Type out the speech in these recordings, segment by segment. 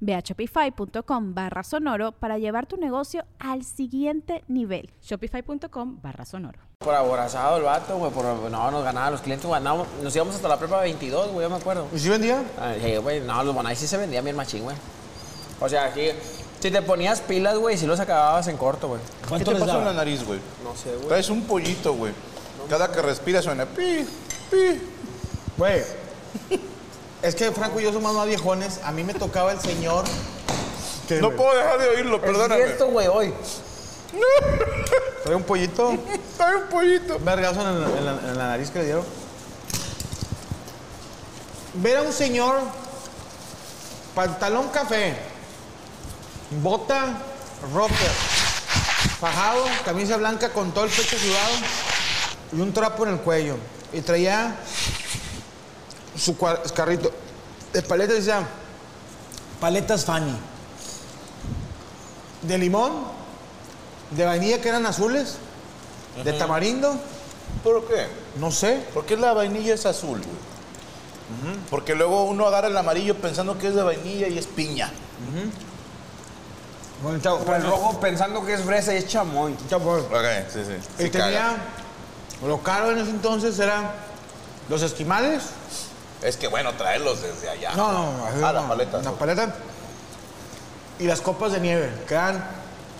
Ve a shopify.com barra sonoro para llevar tu negocio al siguiente nivel. Shopify.com barra sonoro. Por aborazado el vato, güey, por, no, nos ganaban los clientes, güey, no, nos íbamos hasta la prepa 22, güey, yo me acuerdo. ¿Y si vendía? Ay, sí, güey, no, los bonais sí se vendían bien machín, güey. O sea, aquí, si te ponías pilas, güey, si los acababas en corto, güey. ¿Qué ¿Cuánto te les pasó en la nariz, güey? No sé, güey. Traes un pollito, güey. Cada que respira suena pi, pi. Güey, es que Franco y yo somos más viejones. A mí me tocaba el señor. que- No puedo dejar de oírlo, Es perdóname. cierto, güey, hoy. Trae un pollito. Trae un pollito. Un vergazo en, la- en la, en la nariz que le dieron. Ver a un señor, pantalón café, bota rocker, fajado, camisa blanca con todo el pecho sudado y un trapo en el cuello. Y traía su carrito de paletas decía paletas Fanny. De limón, de vainilla que eran azules, de tamarindo, ¿Por qué? no sé. ¿Por qué la vainilla es azul, güey? Porque luego uno agarra el amarillo pensando que es de vainilla y es piña. Bueno, chavo, O el rojo pensando que es fresa y es chamoy. chavo. Ok, sí, sí. Y Sí, tenía, caga. lo caro en ese entonces eran los esquimales. Es que bueno, traerlos desde allá. No, no, así Ah, no, la paleta. La paleta. Y las copas de nieve, que eran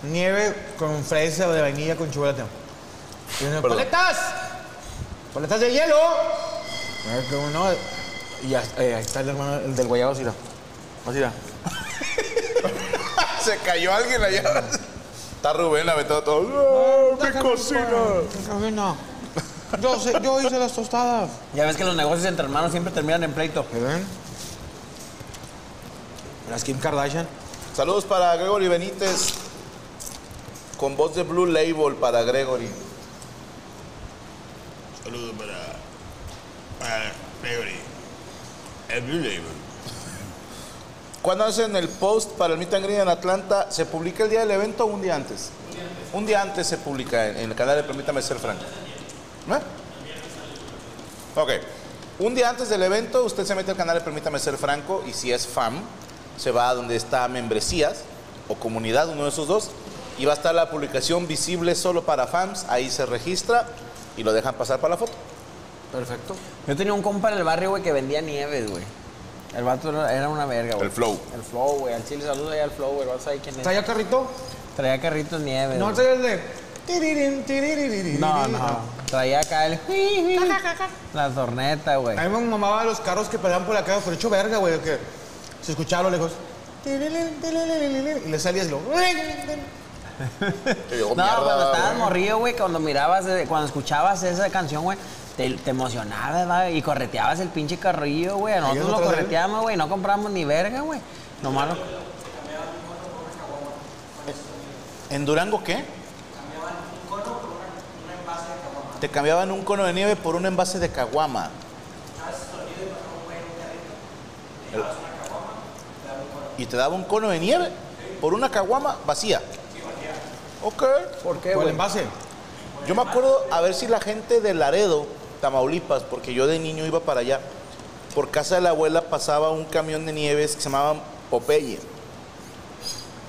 nieve con fresa o de vainilla con chocolate. Y. ¡Paletas! ¡Paletas de hielo! Ay, qué bueno. Y eh, ahí está el hermano, el del guayabo. Así, mira. Se cayó alguien allá. Está Rubén aventado todo. ¡Ah, ¡Mi cocina! Rubén, no. Yo, sé- yo hice las tostadas. Ya ves que los negocios entre hermanos siempre terminan en pleito. ¿Qué ven? Las Kim Kardashian. Saludos para Gregory Benítez. Con voz de Blue Label para Gregory. Saludos para, para Gregory. El Blue Label. ¿Cuándo hacen el post para el Meet and Greet en Atlanta? ¿Se publica el día del evento o un día antes? Un día antes se publica en, en el canal de Permítame Ser Franco. Ok. Un día antes del evento, usted se mete al canal de Permítame Ser Franco y si es fan, se va a donde está membresías o comunidad, uno de esos dos, y va a estar la publicación visible solo para fans. Ahí se registra y lo dejan pasar para la foto. Perfecto. Yo tenía un compa en el barrio, güey, que vendía nieves, güey. El vato era una verga, güey. El flow. El flow, güey. Al chile, saludos ahí al flow, güey. Vas ahí quién es. ¿Traía carrito? Traía carritos nieves. No, traía el de... No, no. Traía acá el. La torneta, güey. A mí me mamaba los carros que peleaban por la calle, por hecho verga, güey, que se escuchaba a lo lejos. Y le salías lo... Digo, No, mierda, cuando estabas güey. morrido, güey, cuando mirabas, eh, cuando escuchabas esa canción, güey, te, te emocionabas, ¿va? Y correteabas el pinche carrillo, güey. Nosotros no lo correteamos, güey. No compramos ni verga, güey. Nomás lo... ¿En Durango qué? Te cambiaban un cono de nieve por un envase de caguama. Y te daba un cono de nieve por una caguama vacía. Ok. ¿Por qué, Por el envase. Yo me acuerdo a ver si la gente de Laredo, Tamaulipas, porque yo de niño iba para allá, por casa de la abuela pasaba un camión de nieves que se llamaban Popeye.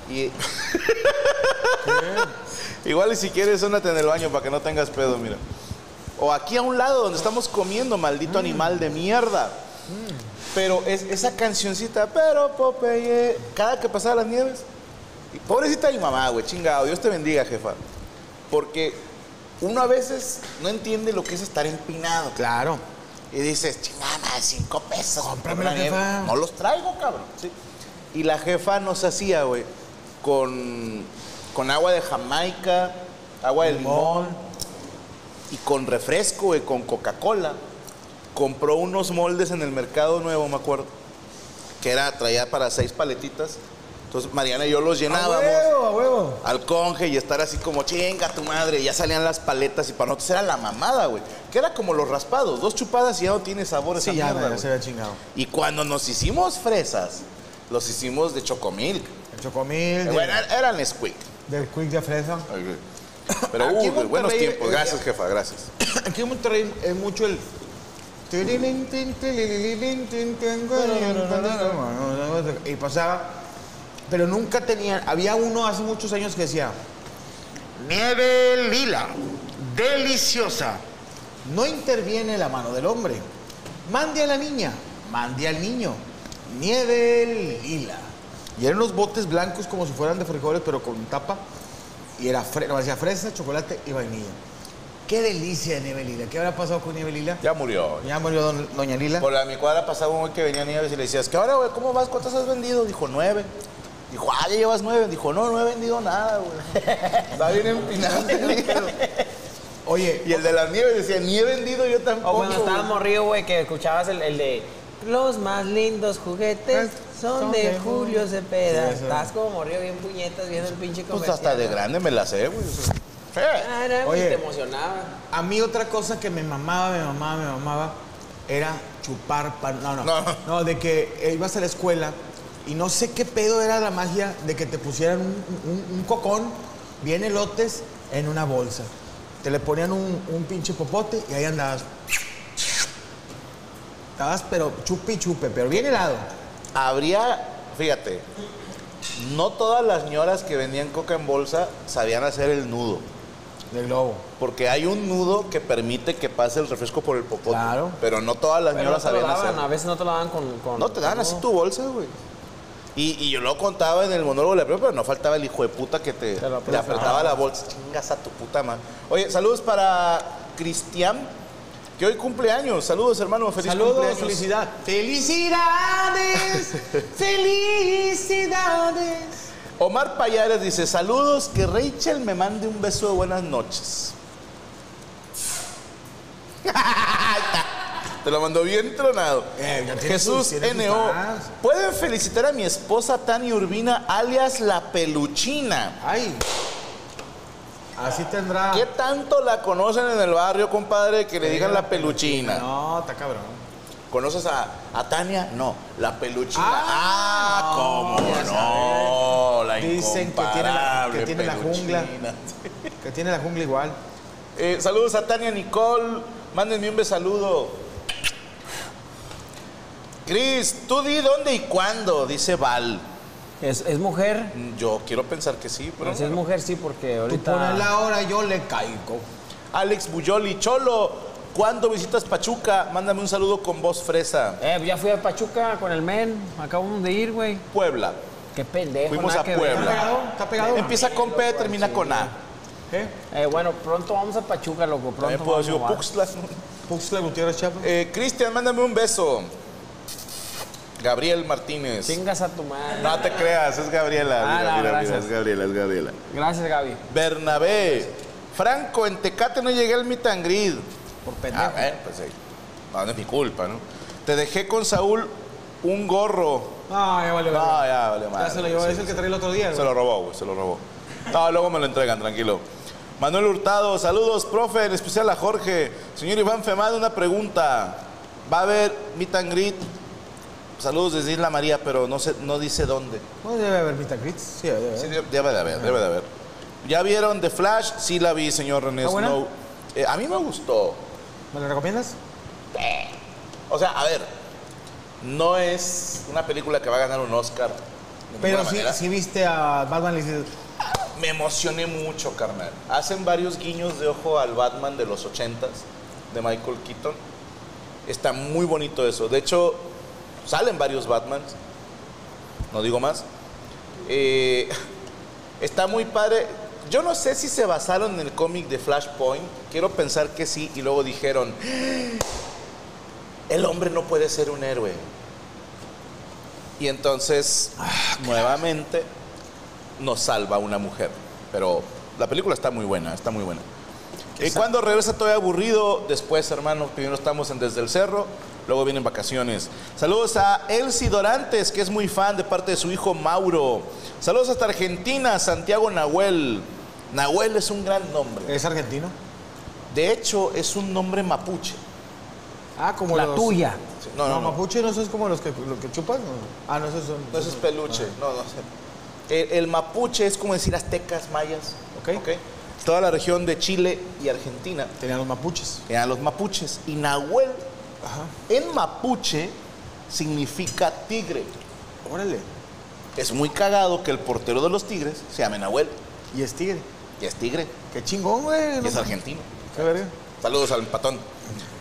Y... Igual y si quieres, únate en el baño para que no tengas pedo, mira. O aquí a un lado donde estamos comiendo, maldito animal de mierda. Pero es esa cancioncita, pero Popeye, cada que pasaba las nieves, y pobrecita mi mamá, güey, chingado, Dios te bendiga, jefa. Porque uno a veces no entiende lo que es estar empinado. Claro. Y dices, chingada, cinco pesos. Cómprame la nieve". jefa. No los traigo, cabrón. Sí. Y la jefa nos hacía, güey, con, con agua de Jamaica, agua de limón, y con refresco, güey, con Coca-Cola. Compró unos moldes en el Mercado Nuevo, me acuerdo, que era, traía para seis paletitas. Entonces Mariana y yo los A llenábamos huevo, a huevo. al conge y estar así como chinga tu madre. Y ya salían las paletas y para nosotros era la mamada, güey. Que era como los raspados, dos chupadas y ya no tiene sabor esa Sí, ya, mierda, ya güey. se había chingado. Y cuando nos hicimos fresas, los hicimos de chocomilk. El chocomil, Eh, Bueno, eran Nesquik. Del quick de fresa. Pero uh, de buenos tiempos. eh, Gracias, jefa, gracias. Aquí en Monterrey es mucho el. Y pasaba. Pero nunca tenían. Había uno hace muchos años que decía: Nieve lila, deliciosa. No interviene la mano del hombre. Mande a la niña, mande al niño. Nieve lila. Y eran unos botes blancos como si fueran de frijoles, pero con tapa. Y era fre no, decía fresa, chocolate y vainilla. Qué delicia de nieve lila. ¿Qué habrá pasado con nieve lila? Ya murió. Ya murió don- doña Lila. Por la mi cuadra pasaba un güey que venía a Nieves y le decías, ¿qué ahora, güey? ¿Cómo vas? ¿Cuántas has vendido? Dijo, nueve. Dijo, ah, ya llevas nueve. Dijo, no, no he vendido nada, güey. Está bien empinado. Oye, y el de las nieves decía, ni he vendido yo tampoco. O cuando güey". morrido, güey, que escuchabas el, el de los más lindos juguetes son de Julio Cepeda. Sí. Estás como morrido bien puñetas viendo el pinche Pues comercial. hasta de grande me la sé, güey. güey, Oye. te emocionaba. a mí otra cosa que me mamaba, me mamaba, me mamaba, era chupar pan. No, no. No. No, de que eh, ibas a la escuela y no sé qué pedo era la magia de que te pusieran un, un- un cocón, bien elotes, en una bolsa. Te le ponían un, un pinche popote y ahí andabas. Estabas, pero chupe y chupe, pero bien helado. Habría, fíjate, no todas las ñoras que vendían coca en bolsa sabían hacer el nudo. Del globo. Porque hay un nudo que permite que pase el refresco por el popote. Claro. Pero no todas las Pero no sabían daban, hacer. a veces no te lo daban con... con No te dan así tu bolsa, güey. Y, y yo lo contaba en el monólogo de la prueba, pero no faltaba el hijo de puta que te, te apretaba la bolsa. Chingas a tu puta madre. Oye, saludos para Cristian, que hoy cumple años. Saludos, hermano. Feliz Saludos, cumpleaños. felicidad. ¡Felicidades! ¡Felicidades! Omar Payares dice, saludos, que Rachel me mande un beso de buenas noches. Te lo mandó bien tronado. Eh, Jesús N.O. Pueden felicitar a mi esposa Tania Urbina, alias La Peluchina. ¡Ay! Así tendrá. ¿Qué tanto la conocen en el barrio, compadre, que le digan La Peluchina? No, está cabrón. ¿Conoces a, a Tania? No, La Peluchina. Ah, Ah, cómo no, la Dicen que tiene la- incomparable que tiene la jungla. Que tiene la jungla igual. Eh, saludos a Tania Nicole. Mándenme un besaludo. Cris, tú di dónde y cuándo, dice Val. ¿Es, es mujer? Yo quiero pensar que sí, pero. Pero si es mujer, sí, porque Tú ahorita... pones la hora, yo le caigo. Alex Buyoli, Cholo, ¿cuándo visitas Pachuca? Mándame un saludo con voz fresa. Eh, ya fui a Pachuca con el men. Acabamos de ir, güey. Puebla. Qué pendejo. Fuimos a. Puebla. ¿Está pegado? ¿Está pegado? Empieza con P, termina con A. ¿Qué? Eh, bueno, pronto vamos a Pachuca, loco. Pronto También puedo vamos decir a- Puxla. Puxla Gutiérrez Chapo. Eh, Cristian, mándame un beso. Gabriel Martínez. Chingas a tu madre. No te creas, es Gabriela. Ah, mira, no, mira, mira, es Gabriela, es Gabriela. Gracias, Gaby. Bernabé. Franco, en Tecate no llegué al meet and greet. Por pendejo. Ah, bueno, pues sí. No, no es mi culpa, ¿no? Te dejé con Saúl un gorro. No, ya vale, No, ya, vale, madre. Ya se lo llevó, Sí, es el que trae el otro día. Se güey. lo robó, güey, se lo robó. No, luego me lo entregan, tranquilo. Manuel Hurtado, saludos, profe, en especial a Jorge. Señor Iván Femada, una pregunta. ¿Va a haber meet and greet? Saludos desde Isla María, pero no, sé, no dice dónde. No debe haber Vita Crits. Sí, debe haber. Sí, debe debe de haber, debe de haber. ¿Ya vieron The Flash? Sí la vi, señor René. Snow. Eh, a mí me gustó. ¿Me lo recomiendas? O sea, a ver, no es una película que va a ganar un Oscar. Pero sí, manera. sí viste a Batman y dices, Me emocioné mucho, carnal. Hacen varios guiños de ojo al Batman de los 80s de Michael Keaton. Está muy bonito eso. De hecho, salen varios Batmans. No digo más. Eh, está muy padre. yo no sé si se basaron en el cómic de Flashpoint. Quiero pensar que sí. Y luego dijeron, el hombre no puede ser un héroe. Y entonces, nuevamente, nos salva una mujer. Pero la película está muy buena, está muy buena. Y cuando regresa todavía aburrido, después, hermano, primero estamos en Desde el Cerro, luego vienen vacaciones. Saludos a Elsie Dorantes, que es muy fan de parte de su hijo Mauro. Saludos hasta Argentina, Santiago Nahuel. Nahuel es un gran nombre. ¿Es argentino? De hecho, es un nombre mapuche. Ah, como La los- tuya. No, No, no, no. mapuche no es como los que, los que chupas. ¿no? Ah, no, esos son. No, es peluche. No, no sé. El, el mapuche es como decir aztecas, mayas. Ok. Toda la región de Chile y Argentina Tenían los mapuches. eran los mapuches. Y Nahuel Ajá. en mapuche significa tigre. Órale. Es muy cagado que el portero de los tigres se llame Nahuel. Y es tigre. Y es tigre. Qué chingón, güey. Y es argentino. Qué verga. Saludos al patón.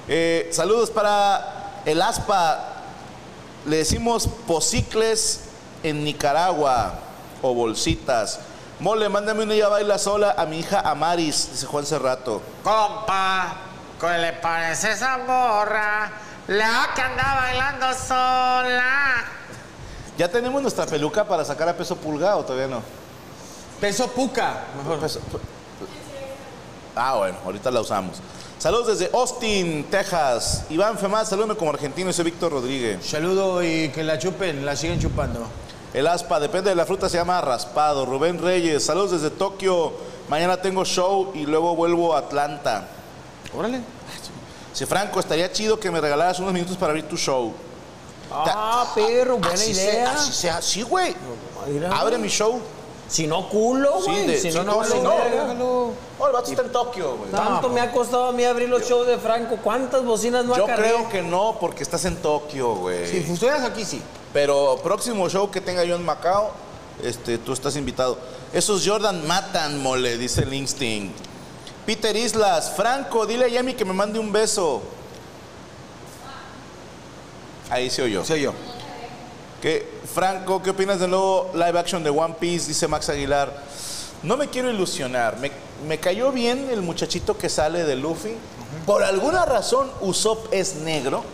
Eh, saludos para el aspa. Le decimos posicles en Nicaragua o bolsitas. Mole, mándame una ya baila sola a mi hija Amaris, dice Juan Cerrato. Compa, ¿qué le parece esa morra? La que anda bailando sola. ¿Ya tenemos nuestra peluca para sacar a peso pulga o todavía no? Peso puca. Mejor. Peso- Ah, bueno, ahorita la usamos. Saludos desde Austin, Texas. Iván Femás, salúdame como argentino, soy Víctor Rodríguez. Saludo y que la chupen, la siguen chupando. El aspa, depende de la fruta, se llama raspado. Rubén Reyes, saludos desde Tokio. Mañana tengo show y luego vuelvo a Atlanta. Órale. Si Franco, estaría chido que me regalaras unos minutos para abrir tu show. Ah, perro, buena Así idea. sea, así sea, sí, güey. Abre mi show. Si no, culo, Sí, güey. de- si no, no no, si no. Oh, el vato está en Tokio, güey. Tanto me ha costado a mí abrir los shows de Franco. ¿Cuántas bocinas no Yo creo que no, porque estás en Tokio, güey. Si estuvieras aquí, sí. Pero próximo show que tenga yo en Macao, este, tú estás invitado. Esos Jordan matan, mole, dice el Instinct. Peter Islas, Franco, dile a Yami que me mande un beso. Ahí se oyó. Soy yo. ¿Qué, Franco, ¿qué opinas del nuevo live action de One Piece? Dice Max Aguilar. No me quiero ilusionar. Me, me cayó bien el muchachito que sale de Luffy. Por alguna razón, Usopp es negro.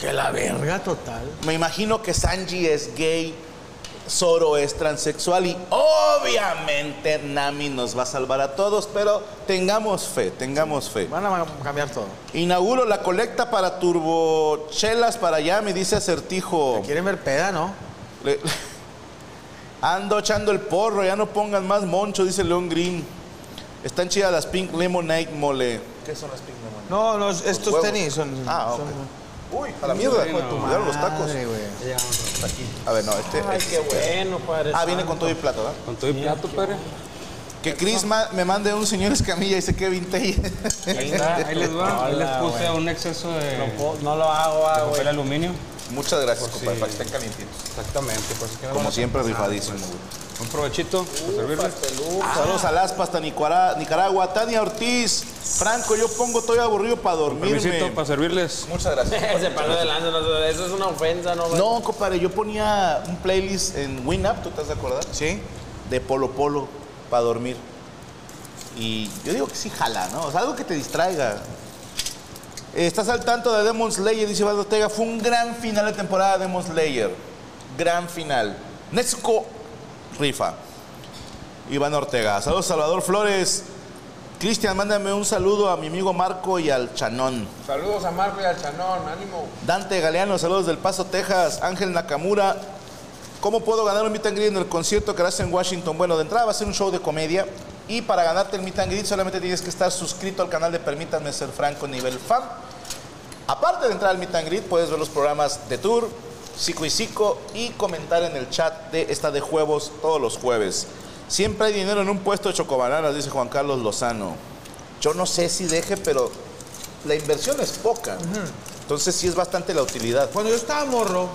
Que la verga total. Me imagino que Sanji es gay, Zoro es transexual y obviamente Nami nos va a salvar a todos, pero tengamos fe, tengamos fe. Van a cambiar todo. Inauguro la colecta para turbochelas para allá, me dice Acertijo. Quieren ver peda, ¿no? Le- Ando echando el porro, ya no pongan más moncho, dice León Green. Están chidas las Pink Lemonade Mole. ¿Qué son las Pink Lemonade? No, los, estos tenis son. Ah, son-. Uy, a la mierda. Cuidado los tacos. Madre, güey. A ver, no, este. Ay, este- qué bueno, padre. Ah, viene con todo y plato, ¿verdad? Con todo el plato, padre. Que Chris ma- me mande un señor escamilla y dice que vintage. Ahí está, ahí les va. Ahí les puse un exceso de, No, no lo hago, ah, güey. aluminio. Muchas gracias, compadre, para que estén calientitos. Exactamente, por si quieren Como siempre, rifadísimo. güey. Un provechito para servirles. Saludos a Laspa hasta Nicaragua. Tania Ortiz. Franco, yo pongo todo aburrido para dormirme. Para servirles. Muchas gracias. De lanza, no, eso es una ofensa, ¿no? No, compadre, yo ponía un playlist en Winamp, ¿tú te has de acordar? ¿Sí? De Polo Polo para dormir. Y yo digo que sí jala, ¿no? O sea, algo que te distraiga. ¿Estás al tanto de Demon Slayer? Dice Valdo Ortega. Fue un gran final de temporada de Demon Slayer. Gran final. Netsuko rifa. Iván Ortega. Saludos, Salvador Flores. Cristian, mándame un saludo a mi amigo Marco y al Chanón. Saludos a Marco y al Chanón, ánimo. Dante Galeano, saludos del Paso, Texas. Ángel Nakamura, ¿cómo puedo ganar un meet and greet en el concierto que harás en Washington? Bueno, de entrada va a ser un show de comedia. Y para ganarte el meet and greet solamente tienes que estar suscrito al canal de Permítanme Ser Franco nivel fan. Aparte de entrar al meet and greet, puedes ver los programas de tour, Psico y Psico y comentar en el chat de esta de juegos todos los jueves. Siempre hay dinero en un puesto de chocobananas, dice Juan Carlos Lozano. Yo no sé si deje, pero la inversión es poca. Entonces sí es bastante la utilidad. Cuando yo estaba morro,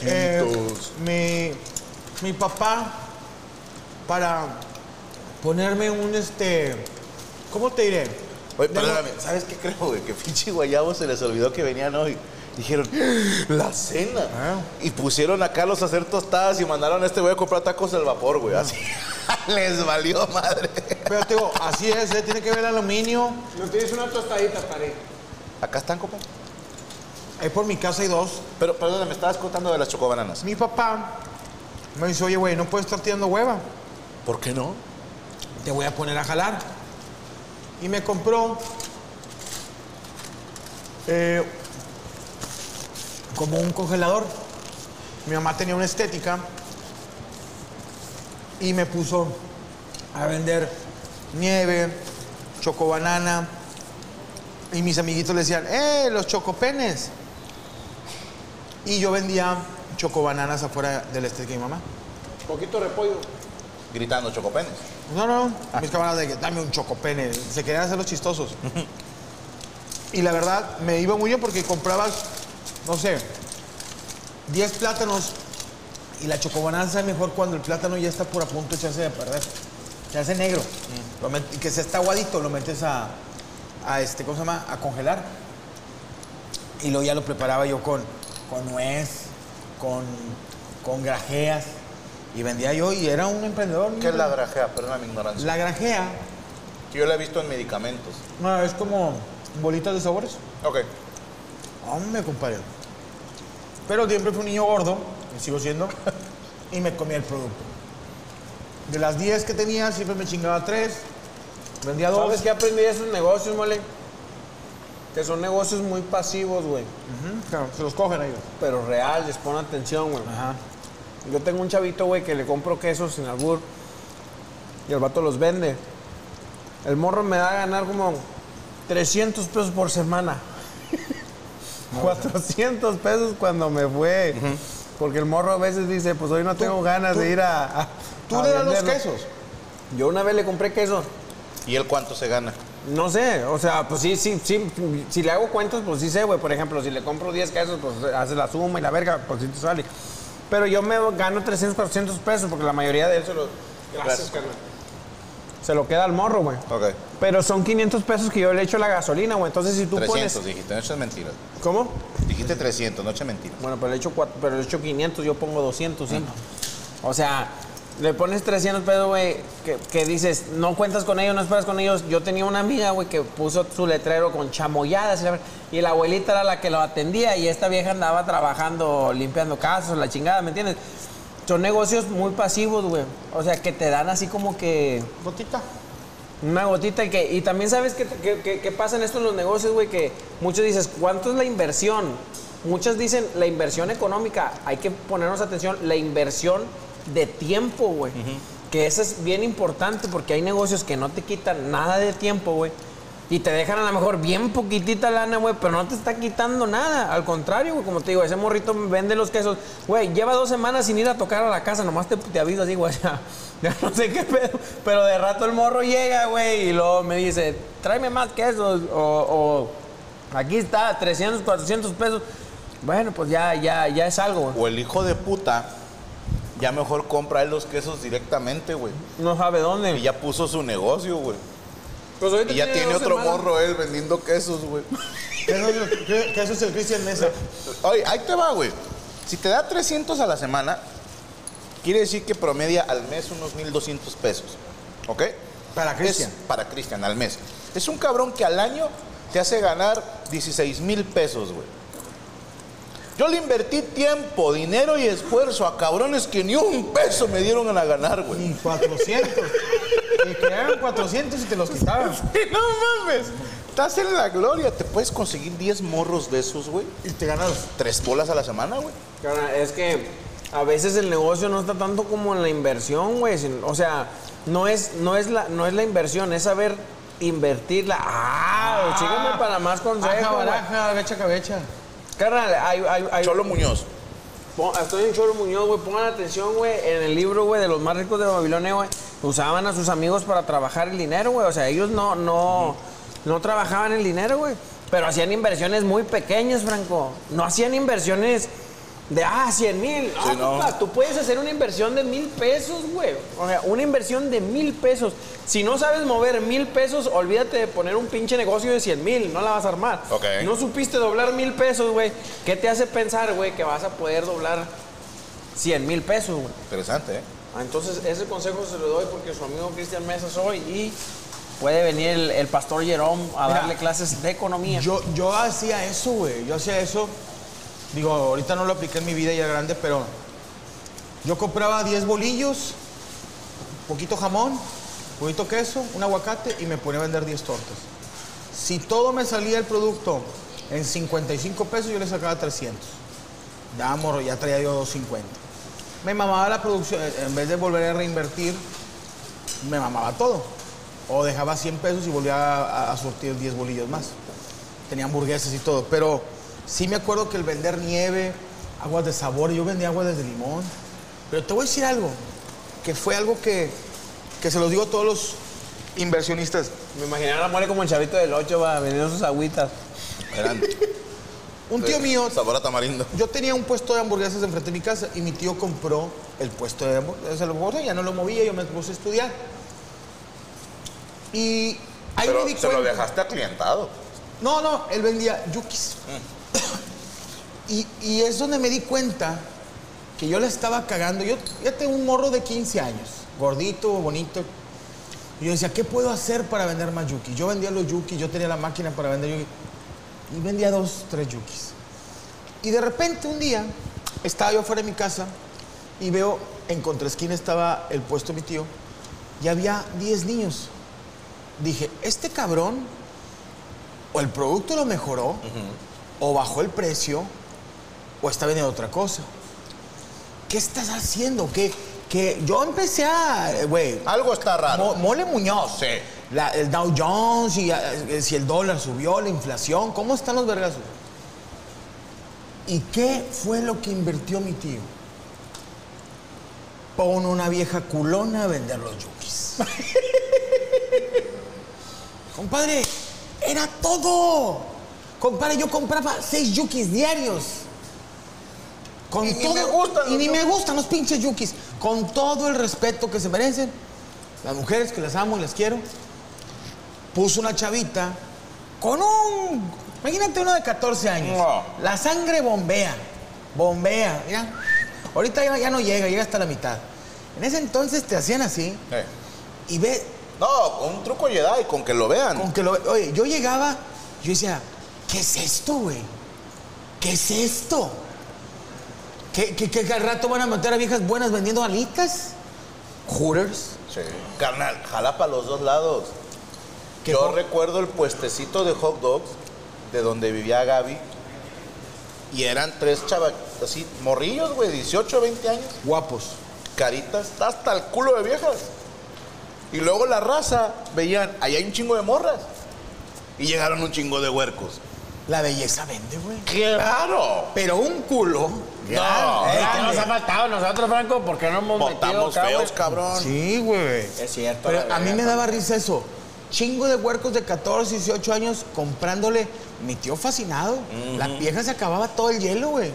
eh, mi, mi papá, para ponerme un este. ¿Cómo te diré? Oye, perdóname, ¿sabes qué creo, güey? Que pinche guayabo se les olvidó que venían hoy. Dijeron, la cena. Ah. Y pusieron a Carlos a hacer tostadas y mandaron a este güey a comprar tacos al vapor, güey. Así. Les valió madre. Pero te digo, así es, ¿eh? tiene que ver el aluminio. ¿No tienes una tostadita, pare? Acá están, compa. Ahí por mi casa hay dos. Pero, perdón, me estabas contando de las chocobananas. Mi papá me dice, oye, güey, no puedes estar tirando hueva. ¿Por qué no? Te voy a poner a jalar. Y me compró eh, como un congelador. Mi mamá tenía una estética y me puso a vender nieve, chocobanana. Y mis amiguitos le decían, ¡eh, los chocopenes! Y yo vendía chocobananas afuera de la estética de mi mamá. Poquito repollo. Gritando chocopenes. No, no, mis camaradas de que dame un chocopene. Se querían hacer los chistosos. y la verdad, me iba muy bien porque comprabas, no sé, 10 plátanos y la chocobanana sabe mejor cuando el plátano ya está por a punto de echarse de perder. Se hace negro. Lo met- y que se está aguadito, lo metes a, a este, ¿cómo se llama? A congelar. Y luego ya lo preparaba yo con, con nuez, con, con grajeas. Y vendía yo y era un emprendedor. ¿Qué es la grajea? Perdona mi ignorancia. La grajea, Que yo la he visto en medicamentos. no, es como bolitas de sabores. Ok. Hombre, compadre. Pero siempre fui un niño gordo, y sigo siendo, y me comía el producto. De las 10 que tenía, siempre me chingaba 3, vendía 2. ¿Sabes qué aprendí de esos negocios, mole? Que son negocios muy pasivos, güey. se los cogen ellos. Pero reales, pon atención, güey. Ajá. Yo tengo un chavito, güey, que le compro quesos sin albur. Y el vato los vende. El morro me da a ganar como 300 pesos por semana. 400 pesos cuando me fue. Porque el morro a veces dice, pues hoy no tengo ganas de ir a... a- ¿Tú a le das los venderlo". quesos? Yo una vez le compré queso. ¿Y él cuánto se gana? No sé, o sea, pues sí, sí, sí, si le hago cuentos, pues sí sé, güey. Por ejemplo, si le compro 10 quesos, pues hace la suma y la verga, pues sí te sale. Pero yo me gano 300, 400 pesos porque la mayoría de él se lo... Gracias. carnal. Se lo queda al morro, güey. Ok. Pero son 500 pesos que yo le echo la gasolina, güey. Entonces si tú 300 pones... dijiste, no eches mentiras. ¿Cómo? Dijiste 300, no eches mentiras. Bueno, pero le echo, cuatro- pero le echo 500, yo pongo 200, ¿sí? O sea, le pones 300 pesos, güey, que, que dices, no cuentas con ellos, no esperas con ellos. Yo tenía una amiga, güey, que puso su letrero con chamoyadas y la, ver- y la abuelita era la que lo atendía y esta vieja andaba trabajando, limpiando casas, la chingada, ¿me entiendes? Son negocios muy pasivos, güey. O sea, que te dan así como que... Gotita. Una gotita y que y también sabes que, que, que- que pasa en esto en los negocios, güey, que muchos dices, ¿cuánto es la inversión? Muchos dicen, la inversión económica, hay que ponernos atención, la inversión de tiempo, güey. Que eso es bien importante porque hay negocios que no te quitan nada de tiempo, güey. Y te dejan a lo mejor bien poquitita lana, güey, pero no te está quitando nada. Al contrario, güey, como te digo, ese morrito vende los quesos. Güey, lleva dos semanas sin ir a tocar a la casa, nomás te, te aviso así, güey, ya, ya no sé qué pedo. Pero de rato el morro llega, güey, y luego me dice, tráeme más quesos. O, o aquí está, 300, 400 pesos. Bueno, pues ya, ya, ya es algo, güey. O el hijo de puta ya mejor compra él los quesos directamente, güey. No sabe dónde. Y ya puso su negocio, güey. Pues Y ya tiene otro semanas. morro él vendiendo quesos, güey. ¿Qué es el- Cristian Mesa? Oye, ahí te va, güey. Si te da 300 a la semana, quiere decir que promedia al mes unos 1.200 pesos. ¿Ok? Para Cristian. Para Cristian, al mes. Es un cabrón que al año te hace ganar 16 mil pesos, güey. Yo le invertí tiempo, dinero y esfuerzo a cabrones que ni un peso me dieron a ganar, güey. Ni 400. y que eran 400 y te los quitaban. no mames. Estás en la gloria. Te puedes conseguir 10 morros de esos, güey. Y te ganas. Tres bolas a la semana, güey. Es que a veces el negocio no está tanto como en la inversión, güey. O sea, no es, no, es la, no es la inversión, es saber invertirla. Ah, sígueme para más consejos. Baja, güey. baraja, becha, cabecha. Carnal, hay, hay, hay- Cholo Muñoz. pon- estoy en Cholo Muñoz, güey. Pongan atención, güey. En el libro, güey, de los más ricos de Babilonia, güey, usaban a sus amigos para trabajar el dinero, güey. O sea, ellos no, no, no trabajaban el dinero, güey. Pero hacían inversiones muy pequeñas, Franco. No hacían inversiones de, ah, 100 mil. Ah, no. papá, tú puedes hacer una inversión de mil pesos, güey. O sea, una inversión de mil pesos. Si no sabes mover mil pesos, olvídate de poner un pinche negocio de 100 mil. No la vas a armar. Ok. No supiste doblar mil pesos, güey. ¿Qué te hace pensar, güey, que vas a poder doblar 100 mil pesos, güey? Interesante, ¿eh? Ah, Entonces, ese consejo se lo doy porque su amigo Cristian Mesa soy y puede venir el, el pastor Jerome a Mira, darle clases de economía. Yo, yo hacía eso, güey. Yo hacía eso. Digo, ahorita no lo apliqué en mi vida ya grande, pero yo compraba 10 bolillos, poquito jamón, poquito queso, un aguacate y me ponía a vender 10 tortas. Si todo me salía el producto en 55 pesos, yo le sacaba 300. Ya, morro, ya traía yo 250. Me mamaba la producción, eh, en vez de volver a reinvertir, me mamaba todo. O dejaba 100 pesos y volvía a, a surtir 10 bolillos más. Tenía hamburguesas y todo. Pero sí me acuerdo que el vender nieve, aguas de sabor, yo vendía aguas de limón. Pero te voy a decir algo, que fue algo que, que se los digo a todos los inversionistas. Me imaginaba la muere como el chavito del 8 va vendiendo sus agüitas. Eran Un tío mío, sabor a tamarindo. yo tenía un puesto de hamburguesas enfrente de mi casa y mi tío compró el puesto de hamburguesas. Lo compró, ya no lo movía, yo me puse a estudiar. Y ahí Pero me di se lo cuenta- dejaste aclientado. No, no, él vendía yukis. Y, y es donde me di cuenta que yo le estaba cagando. Yo ya tengo un morro de 15 años, gordito, bonito. Y yo decía, ¿qué puedo hacer para vender más yukis? Yo vendía los yukis, yo tenía la máquina para vender yukis. Y vendía dos, tres yukis. Y de repente un día estaba yo fuera de mi casa y veo, en contraesquina estaba el puesto de mi tío y había 10 niños. Dije, este cabrón o el producto lo mejoró, o bajó el precio, o está vendiendo otra cosa. ¿Qué estás haciendo? ¿Qué, qué? Yo empecé a, eh, güey, Algo está raro. Mo- Mole Muñoz. Sí. La- el Dow Jones, y, eh, si el dólar subió, la inflación, ¿cómo están los vergazos? ¿Y qué fue lo que invirtió mi tío? Pon una vieja culona a vender los yukis. Compadre, era todo. Compadre, yo compraba seis yukis diarios. Con Y ni todo- me gustan Y los ni me gustan los pinches yukis. Con todo el respeto que se merecen. Las mujeres que las amo y las quiero. Puso una chavita con un. Imagínate uno de 14 años. No. La sangre bombea. Bombea. Mira. Ahorita ya, ya no llega, llega hasta la mitad. En ese entonces te hacían así. Y ve, No, un truco Jedi, con que lo vean. con que lo. Oye, yo llegaba, yo decía, ¿qué es esto, güey? ¿Qué es esto? ¿Qué, qué, qué al rato van a meter a viejas buenas vendiendo alitas? Hooters. Sí. Carnal, jala para los dos lados. ¿Qué Yo recuerdo el puestecito de hot dogs de donde vivía Gaby. Y eran tres chavas, así, morrillos, güey, 18, 20 años. Guapos. Caritas, hasta el culo de viejas. Y luego la raza veían, ahí hay un chingo de morras. Y llegaron un chingo de huercos. La belleza vende, güey. ¡Claro! Pero un culo. No, grande, Ey, ¿Qué nos ha faltado nosotros, Franco? ¿Por qué no hemos metido Botamos acá, feos, cabrón. Sí, güey. Es cierto. Pero a mí me daba risa eso. Chingo de huercos de 14, 18 años comprándole. Mi tío fascinado. La vieja se acababa todo el hielo, güey.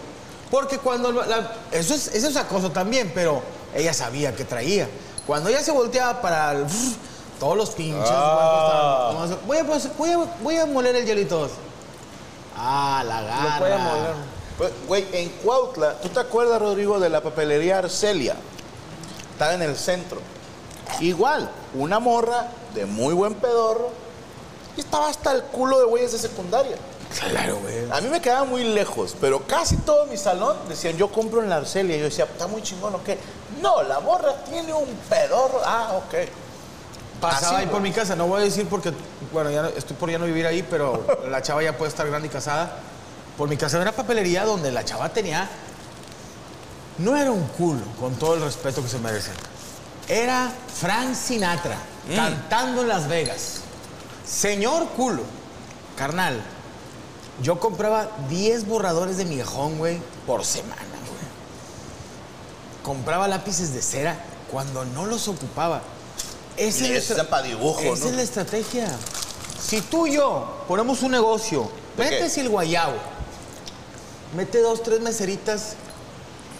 Porque cuando. la- eso, es, eso es acoso también, pero ella sabía que traía. Cuando ella se volteaba para. el- todos los pinches Ah. estaban- Voy a, pues, voy, a, voy a moler el hielo y todos. Ah, la garra. Lo puede moler. Pues, Güey, en Cuautla, ¿tú te acuerdas, Rodrigo, de la papelería Arcelia? Estaba en el centro. Igual, una morra de muy buen pedorro y estaba hasta el culo de güeyes de secundaria. Claro, güey. A mí me quedaba muy lejos, pero casi todo mi salón decían, yo compro en la Arcelia. Y yo decía, está muy chingón, ¿o qué? No, la morra tiene un pedorro. Ah, ok. Pasaba Así, ahí por güey. mi casa, no voy a decir porque, bueno, ya no- estoy por ya no vivir ahí, pero la chava ya puede estar grande y casada. Por mi casa era una papelería donde la chava tenía. No era un culo, con todo el respeto que se merece. Era Frank Sinatra, cantando en Las Vegas. Señor culo, carnal, yo compraba 10 borradores de migajón, güey, por semana, güey. Compraba lápices de cera cuando no los ocupaba. Esa Y la esa estra- pa' dibujo, Esa ¿no? es la estrategia. Si tú y yo ponemos un negocio, vete el guayabo, mete dos, tres meseritas,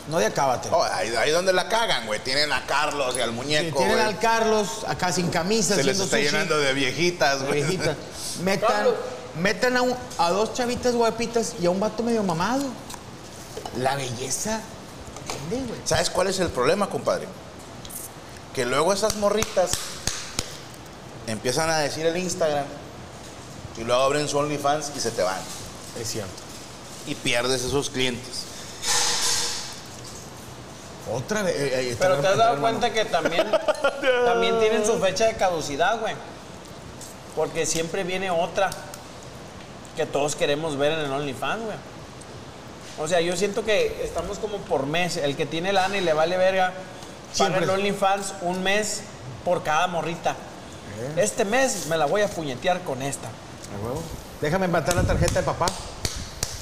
no de acábate. Oh, ahí, ahí donde la cagan, güey. Tienen a Carlos y al muñeco, tienen güey. al Carlos acá sin camisa, Se les está sushi, llenando de viejitas, güey. viejita. Metan, metan a, un- a dos chavitas guapitas y a un vato medio mamado. La belleza vende, güey. ¿Sabes cuál es el problema, compadre? que luego esas morritas empiezan a decir el Instagram y luego abren su OnlyFans y se te van. Es cierto. Y pierdes esos clientes. Otra vez. eh, eh, Pero te has dado cuenta que también, también tienen su fecha de caducidad, güey. Porque siempre viene otra que todos queremos ver en el OnlyFans, güey. O sea, yo siento que estamos como por mes. El que tiene lana y le vale verga, paga Siempre. el OnlyFans un mes por cada morrita. Este mes me la voy a puñetear con esta. A huevo. Déjame matar la tarjeta de papá.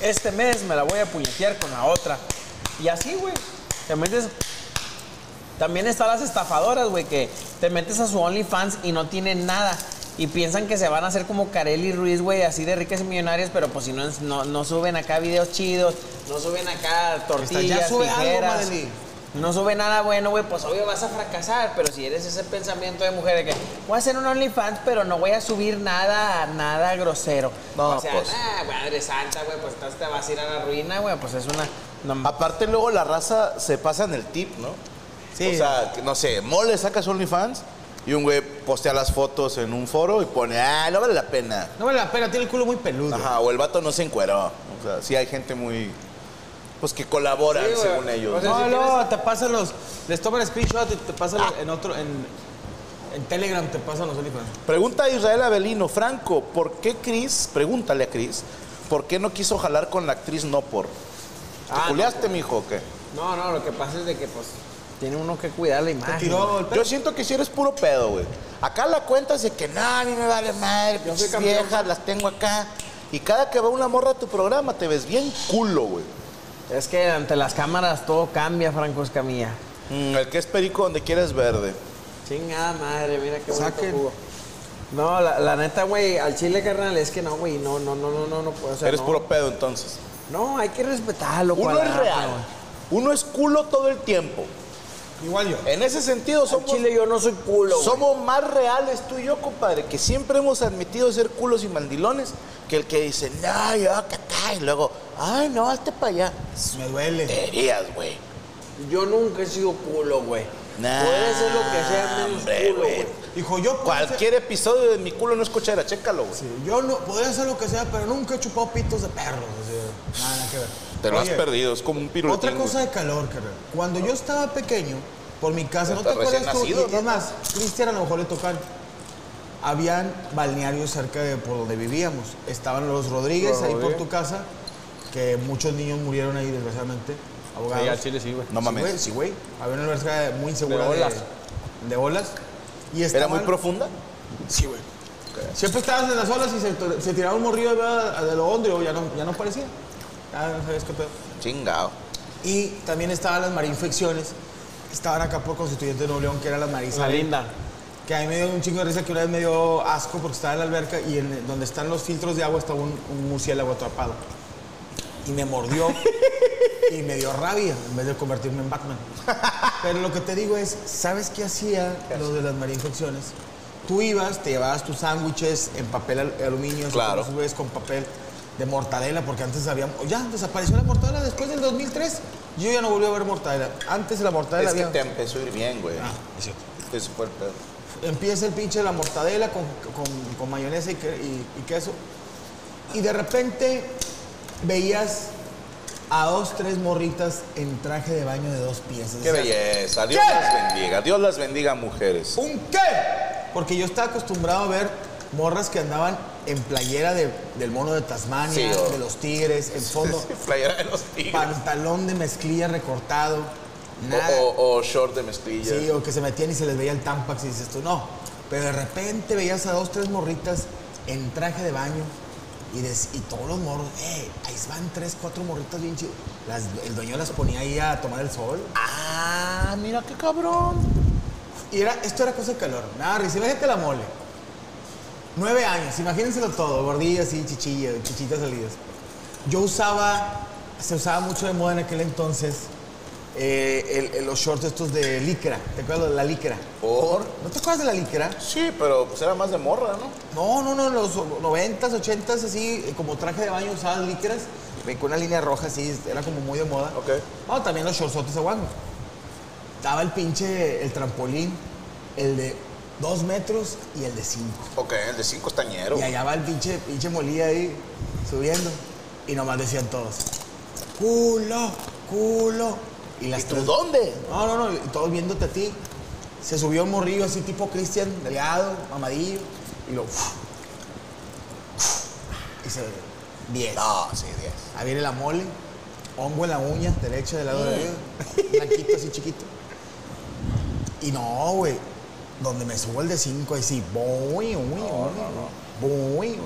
Este mes me la voy a puñetear con la otra. Y así, güey. Te metes. También están las estafadoras, güey, que te metes a su OnlyFans y no tienen nada. Y piensan que se van a hacer como Kareli Ruiz, güey, así de ricas y millonarias, pero pues si no, no, no suben acá videos chidos, no suben acá tortillas, ya sube algo, tijeras. Madeli. no sube nada bueno, güey, pues obvio vas a fracasar. Pero si eres ese pensamiento de mujer de que voy a hacer un OnlyFans, pero no voy a subir nada, nada grosero. No, o sea, pues. ah, madre santa, güey, pues entonces te vas a ir a la ruina, güey, pues es una... no- Aparte luego la raza se pasa en el tip, ¿no? Sí. O sea, no sé, Mole saca su OnlyFans y un güey postea las fotos en un foro y pone, ah, no vale la pena. No vale la pena, tiene el culo muy peludo. Ajá, o el vato no se encueró. O sea, sí hay gente muy. Pues que colaboran Sí, según ellos. O sea, No, si no, tienes- te pasan los. Les toman screenshot y te pasan en otro. En, en Telegram te pasan los OnlyFans. Pregunta a Israel Avelino, Franco, ¿por qué Chris, pregúntale a Chris, ¿por qué no quiso jalar con la actriz no por? ¿Te Ah, culiaste, mijo, o qué? No, no, lo que pasa es de que, pues, tiene uno que cuidar la imagen. Tiró Yo siento que si eres puro pedo, güey. Acá la cuenta es de que no, a mí me vale madre, pinches viejas, las tengo acá. Y cada que va una morra a tu programa te ves bien culo, güey. Es que ante las cámaras todo cambia, Franco Escamilla. Mm, el que es perico donde quieres verde. Chingada madre, mira qué bonito Saquen. jugo. No, la, la neta, güey, al chile, carnal, es que no, güey, no, no, no, no, no, no puedo, o sea, Eres no. puro pedo entonces. No, hay que respetarlo, Uno es real. güey. Uno es culo todo el tiempo. Igual yo. En ese sentido Al somos, chile yo no soy culo, güey. somos más reales tú y yo, compadre, que siempre hemos admitido ser culos y mandilones, que el que dice, no, yo acá, acá", y luego, ay, no, hazte para allá. Me duele. Tonterías, güey. Yo nunca he sido culo, güey. Nah, Puede ser lo que sea menos hombre, culo, güey. güey. Dijo, yo puedo hacer- Cualquier episodio de mi culo no es cochera, chécalo, güey. Sí, yo no, podría hacer lo que sea, pero nunca he chupado pitos de perros. o sea, nada, que ver. Te lo Oye, has perdido, es como un piruletín. Otra cosa de calor, carnal. Cuando yo estaba pequeño, por mi casa, ¿no te acuerdas tú? nacido, Y- ¿no? Es más, Cristian a lo mejor le tocan. Habían balnearios cerca de por donde vivíamos. Estaban los Rodríguez, ahí por tu casa, que muchos niños murieron ahí, desgraciadamente, abogados. Sí, al chile sí, güey. No Sí, mames. güey, Sí, güey. Había una alberca muy insegura De olas. de olas. Y ¿Era muy profunda? Sí, güey. Siempre estabas en las olas y se, se tiraba un morrillo de, de lo hondrio, ya no, ya no parecía. Ya no sabías qué pedo. Chingado. Y también estaban las marinfecciones, estaban acá por Constituyente de Nuevo León, que eran las La marisales. linda. Que a mí me dio un chingo de risa que una vez me dio asco porque estaba en la alberca y en donde están los filtros de agua estaba un, un murciélago atrapado. Y me mordió y me dio rabia en vez de convertirme en Batman. Pero lo que te digo es, ¿sabes qué hacía lo de las marinfecciones? Tú ibas, te llevabas tus sándwiches en papel al- aluminio, Claro. con papel de mortadela, porque antes había... Ya, desapareció la mortadela después del 2003. Yo ya no volví a ver mortadela. Antes la mortadela Es que había... te empezó a ir bien, güey. Ah, es cierto. Ese fue el pedo. Empieza el pinche de la mortadela con, con- con mayonesa y, que- y- y queso. Y de repente veías a dos, tres morritas en traje de baño de dos piezas. Qué O sea, belleza. Dios ¿Qué? las bendiga. Dios las bendiga, mujeres. ¿Un qué? Porque yo estaba acostumbrado a ver morras que andaban en playera de- del mono de Tasmania, Sí, de los tigres, en fondo, Playera de los tigres. pantalón de mezclilla recortado. Nada. O, o- o short de mezclilla. Sí, o que se metían y se les veía el tampax y dices tú, no. Pero de repente veías a dos, tres morritas en traje de baño y, des- y todos los morros, eh, ahí van tres, cuatro morritas bien chidas. El dueño las ponía ahí a tomar el sol. Ah, mira qué cabrón. Y era, esto era cosa de calor. Nada, recibe gente la mole. Nueve años, imagínenselo todo, gordillas y chichillas, chichitas salidas. Yo usaba, se usaba mucho de moda en aquel entonces, eh, el- el- los shorts estos de licra. ¿Te acuerdas de la licra? ¿Por? ¿No te acuerdas de la licra? Sí, pero pues era más de morra, ¿no? No, no, no, en los noventas, ochentas, así, eh, como traje de baño usaban licras, eh, con una línea roja así, era como muy de moda. Ok. No, también los shortsotes aguango. Estaba el pinche, el trampolín, el de dos metros y el de cinco. Ok, el de cinco estañero. Y allá va el pinche, pinche molía ahí subiendo. Y nomás decían todos, culo, culo. Y las ¿Y tú tres- dónde? No, no, no, y todos viéndote a ti. Se subió un morrillo así tipo Cristian, delgado, mamadillo. Y lo... Y se... Diez. No, sí, 10. Ahí viene la mole, hongo en la uña, derecha del lado de arriba, blanquito así chiquito. Y no, güey, donde me subo el de 5, ahí sí, voy, voy, voy, voy.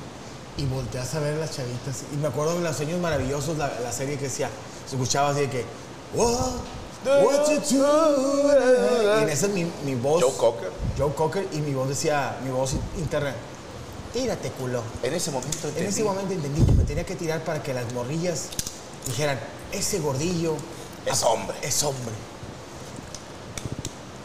Y volteas a ver las chavitas. Y me acuerdo de Los Sueños Maravillosos, la, la serie que decía, se escuchaba así de que, "What? What you do?" Y en esa mi, mi voz. Joe Cocker. Joe Cocker, y mi voz decía, mi voz interna, tírate, culo. En ese momento En ese momento entendí que me tenía que tirar para que las morrillas dijeran, ese gordillo Es hombre. es hombre.